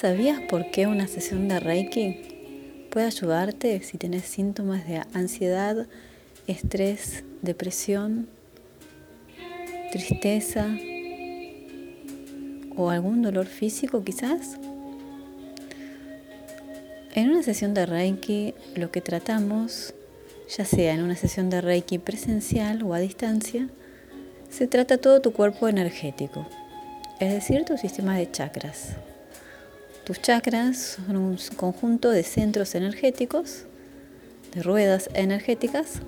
¿Sabías por qué una sesión de Reiki puede ayudarte si tienes síntomas de ansiedad, estrés, depresión, tristeza o algún dolor físico quizás? En una sesión de Reiki lo que tratamos, ya sea en una sesión de Reiki presencial o a distancia, se trata todo tu cuerpo energético, es decir, tu sistema de chakras. Tus chakras son un conjunto de centros energéticos, de ruedas energéticas.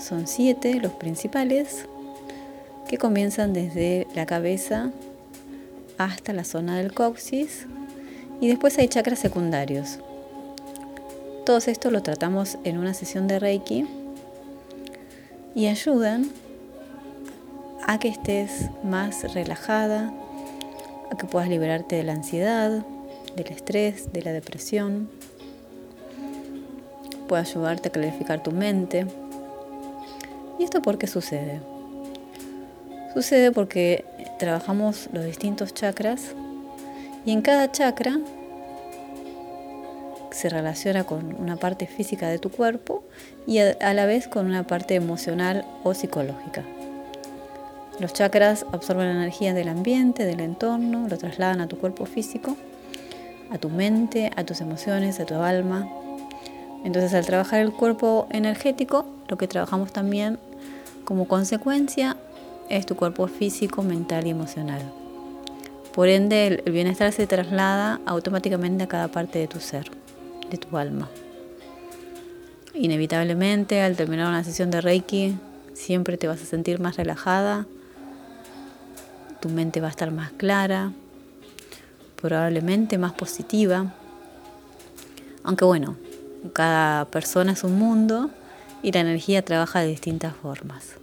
Son siete los principales que comienzan desde la cabeza hasta la zona del coxis y después hay chakras secundarios. Todo esto lo tratamos en una sesión de Reiki y ayudan a que estés más relajada, a que puedas liberarte de la ansiedad, del estrés, de la depresión. Puede ayudarte a clarificar tu mente. ¿Y esto por qué sucede? Sucede porque trabajamos los distintos chakras y en cada chakra se relaciona con una parte física de tu cuerpo y a la vez con una parte emocional o psicológica. Los chakras absorben la energía del ambiente, del entorno, lo trasladan a tu cuerpo físico, a tu mente, a tus emociones, a tu alma. Entonces al trabajar el cuerpo energético, lo que trabajamos también como consecuencia es tu cuerpo físico, mental y emocional. Por ende, el bienestar se traslada automáticamente a cada parte de tu ser, de tu alma. Inevitablemente, al terminar una sesión de Reiki, siempre te vas a sentir más relajada, tu mente va a estar más clara, probablemente más positiva. Aunque bueno, cada persona es un mundo y la energía trabaja de distintas formas.